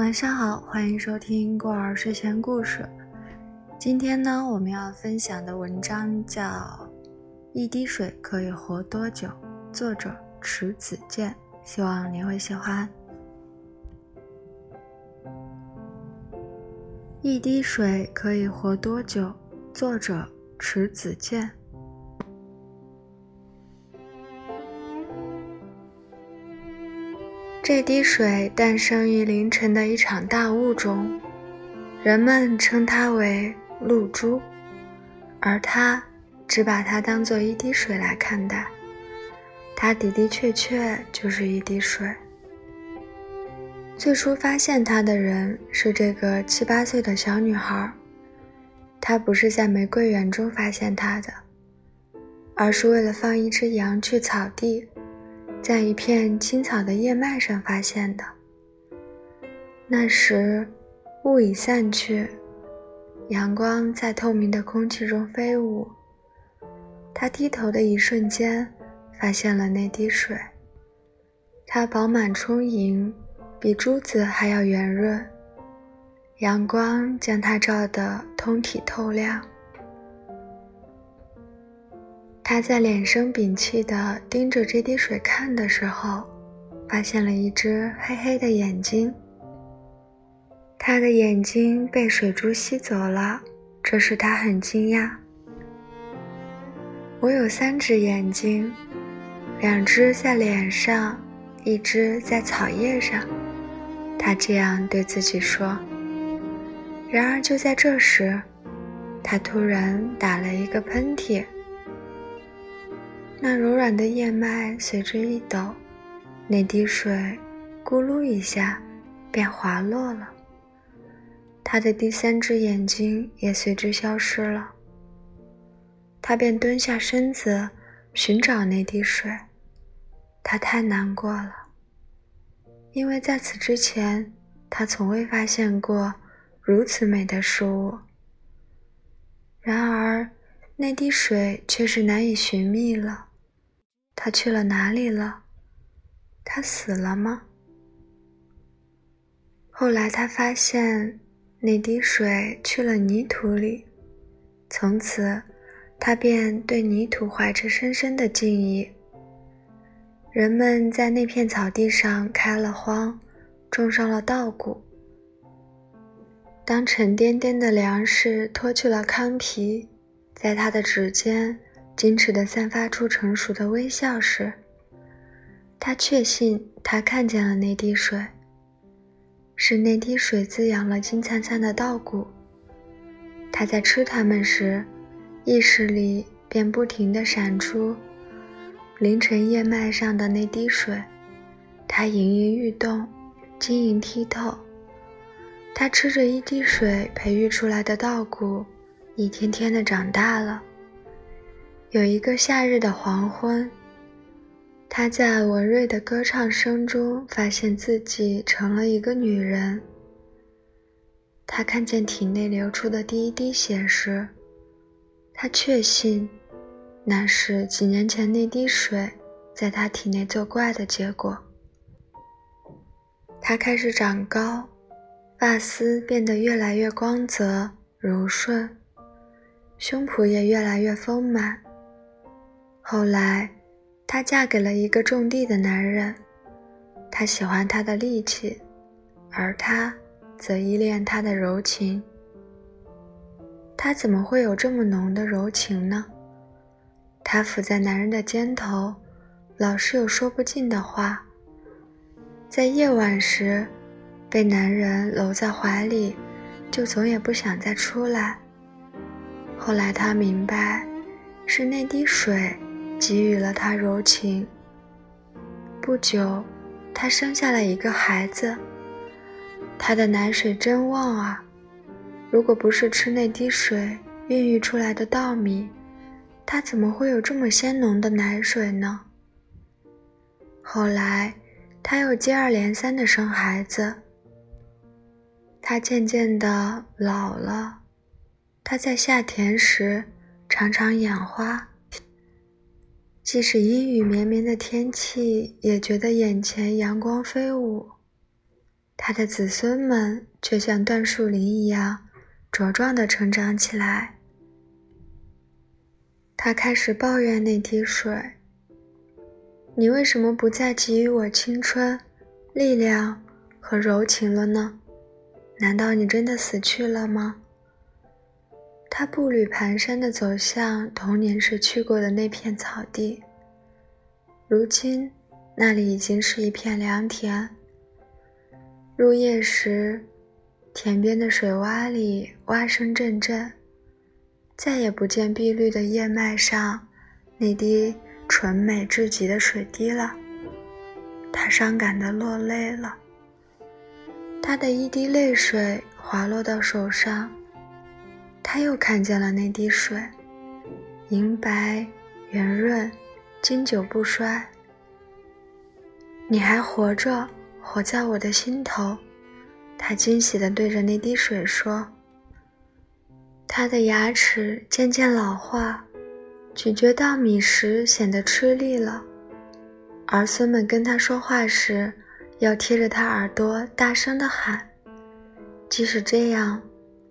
晚上好，欢迎收听过儿睡前故事。今天呢，我们要分享的文章叫《一滴水可以活多久》，作者池子健，希望你会喜欢。一滴水可以活多久？作者池子健。这滴水诞生于凌晨的一场大雾中，人们称它为露珠，而他只把它当做一滴水来看待。它的的确确就是一滴水。最初发现它的人是这个七八岁的小女孩，她不是在玫瑰园中发现它的，而是为了放一只羊去草地。在一片青草的叶脉上发现的。那时，雾已散去，阳光在透明的空气中飞舞。他低头的一瞬间，发现了那滴水。它饱满充盈，比珠子还要圆润。阳光将它照得通体透亮。他在脸生屏气地盯着这滴水看的时候，发现了一只黑黑的眼睛。他的眼睛被水珠吸走了，这使他很惊讶。我有三只眼睛，两只在脸上，一只在草叶上。他这样对自己说。然而就在这时，他突然打了一个喷嚏。那柔软的叶脉随之一抖，那滴水咕噜一下便滑落了。他的第三只眼睛也随之消失了。他便蹲下身子寻找那滴水。他太难过了，因为在此之前他从未发现过如此美的事物。然而，那滴水却是难以寻觅了。他去了哪里了？他死了吗？后来他发现那滴水去了泥土里，从此他便对泥土怀着深深的敬意。人们在那片草地上开了荒，种上了稻谷。当沉甸甸的粮食脱去了糠皮，在他的指尖。矜持地散发出成熟的微笑时，他确信他看见了那滴水。是那滴水滋养了金灿灿的稻谷。他在吃它们时，意识里便不停地闪出凌晨叶脉上的那滴水。它盈盈欲动，晶莹剔透。他吃着一滴水培育出来的稻谷，一天天地长大了。有一个夏日的黄昏，他在文瑞的歌唱声中发现自己成了一个女人。他看见体内流出的第一滴血时，他确信那是几年前那滴水在他体内作怪的结果。他开始长高，发丝变得越来越光泽柔顺，胸脯也越来越丰满。后来，她嫁给了一个种地的男人，他喜欢她的力气，而他则依恋她的柔情。他怎么会有这么浓的柔情呢？她伏在男人的肩头，老是有说不尽的话。在夜晚时，被男人搂在怀里，就总也不想再出来。后来她明白，是那滴水。给予了他柔情。不久，他生下了一个孩子。他的奶水真旺啊！如果不是吃那滴水孕育出来的稻米，他怎么会有这么鲜浓的奶水呢？后来，他又接二连三的生孩子。他渐渐的老了。他在下田时常常眼花。即使阴雨绵绵的天气，也觉得眼前阳光飞舞。他的子孙们却像椴树林一样茁壮地成长起来。他开始抱怨那滴水：“你为什么不再给予我青春、力量和柔情了呢？难道你真的死去了吗？”他步履蹒跚地走向童年时去过的那片草地，如今那里已经是一片良田。入夜时，田边的水洼里蛙声阵阵，再也不见碧绿的叶脉上那滴纯美至极的水滴了。他伤感地落泪了，他的一滴泪水滑落到手上。他又看见了那滴水，银白、圆润、经久不衰。你还活着，活在我的心头。他惊喜地对着那滴水说。他的牙齿渐渐老化，咀嚼稻米时显得吃力了。儿孙们跟他说话时，要贴着他耳朵大声地喊。即使这样。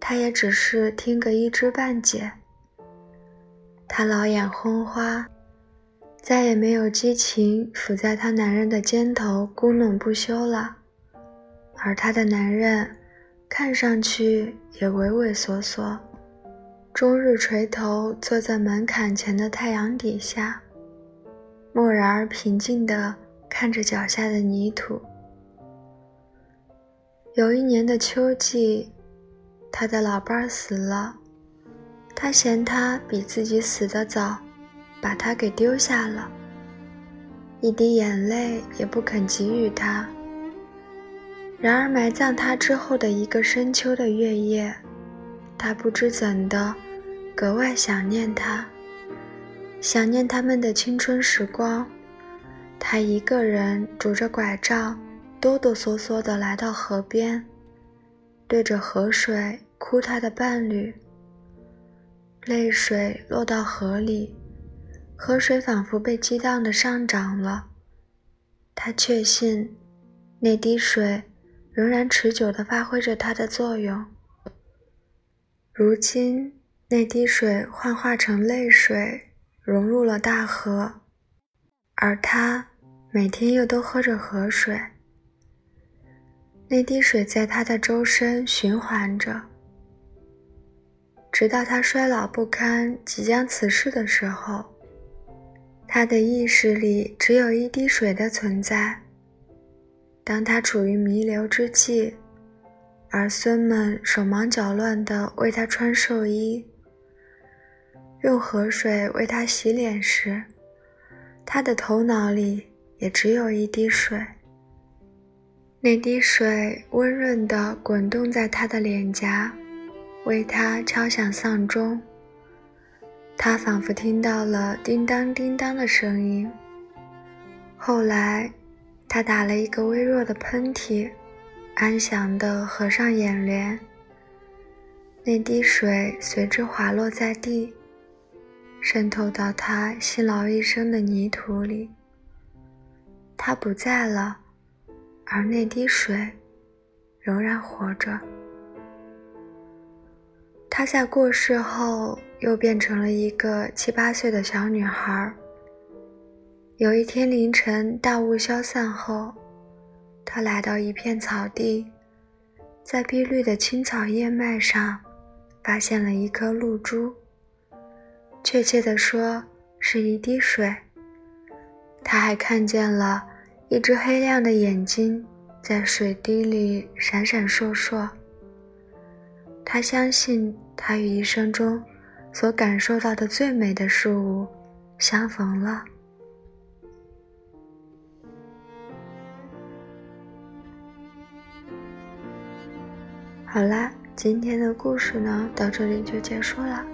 他也只是听个一知半解。他老眼昏花，再也没有激情伏在他男人的肩头咕哝不休了，而他的男人看上去也畏畏缩缩，终日垂头坐在门槛前的太阳底下，漠然而平静地看着脚下的泥土。有一年的秋季。他的老伴儿死了，他嫌他比自己死得早，把他给丢下了，一滴眼泪也不肯给予他。然而埋葬他之后的一个深秋的月夜，他不知怎的，格外想念他，想念他们的青春时光。他一个人拄着拐杖，哆哆嗦嗦地来到河边。对着河水哭，他的伴侣。泪水落到河里，河水仿佛被激荡的上涨了。他确信，那滴水仍然持久地发挥着它的作用。如今，那滴水幻化成泪水，融入了大河，而他每天又都喝着河水。那滴水在他的周身循环着，直到他衰老不堪、即将辞世的时候，他的意识里只有一滴水的存在。当他处于弥留之际，儿孙们手忙脚乱地为他穿寿衣、用河水为他洗脸时，他的头脑里也只有一滴水。那滴水温润地滚动在他的脸颊，为他敲响丧钟。他仿佛听到了叮当叮当的声音。后来，他打了一个微弱的喷嚏，安详地合上眼帘。那滴水随之滑落在地，渗透到他辛劳一生的泥土里。他不在了。而那滴水仍然活着。她在过世后又变成了一个七八岁的小女孩。有一天凌晨，大雾消散后，她来到一片草地，在碧绿的青草叶脉上发现了一颗露珠，确切地说是一滴水。她还看见了。一只黑亮的眼睛在水滴里闪闪烁烁。他相信，他与一生中所感受到的最美的事物相逢了。好啦，今天的故事呢，到这里就结束了。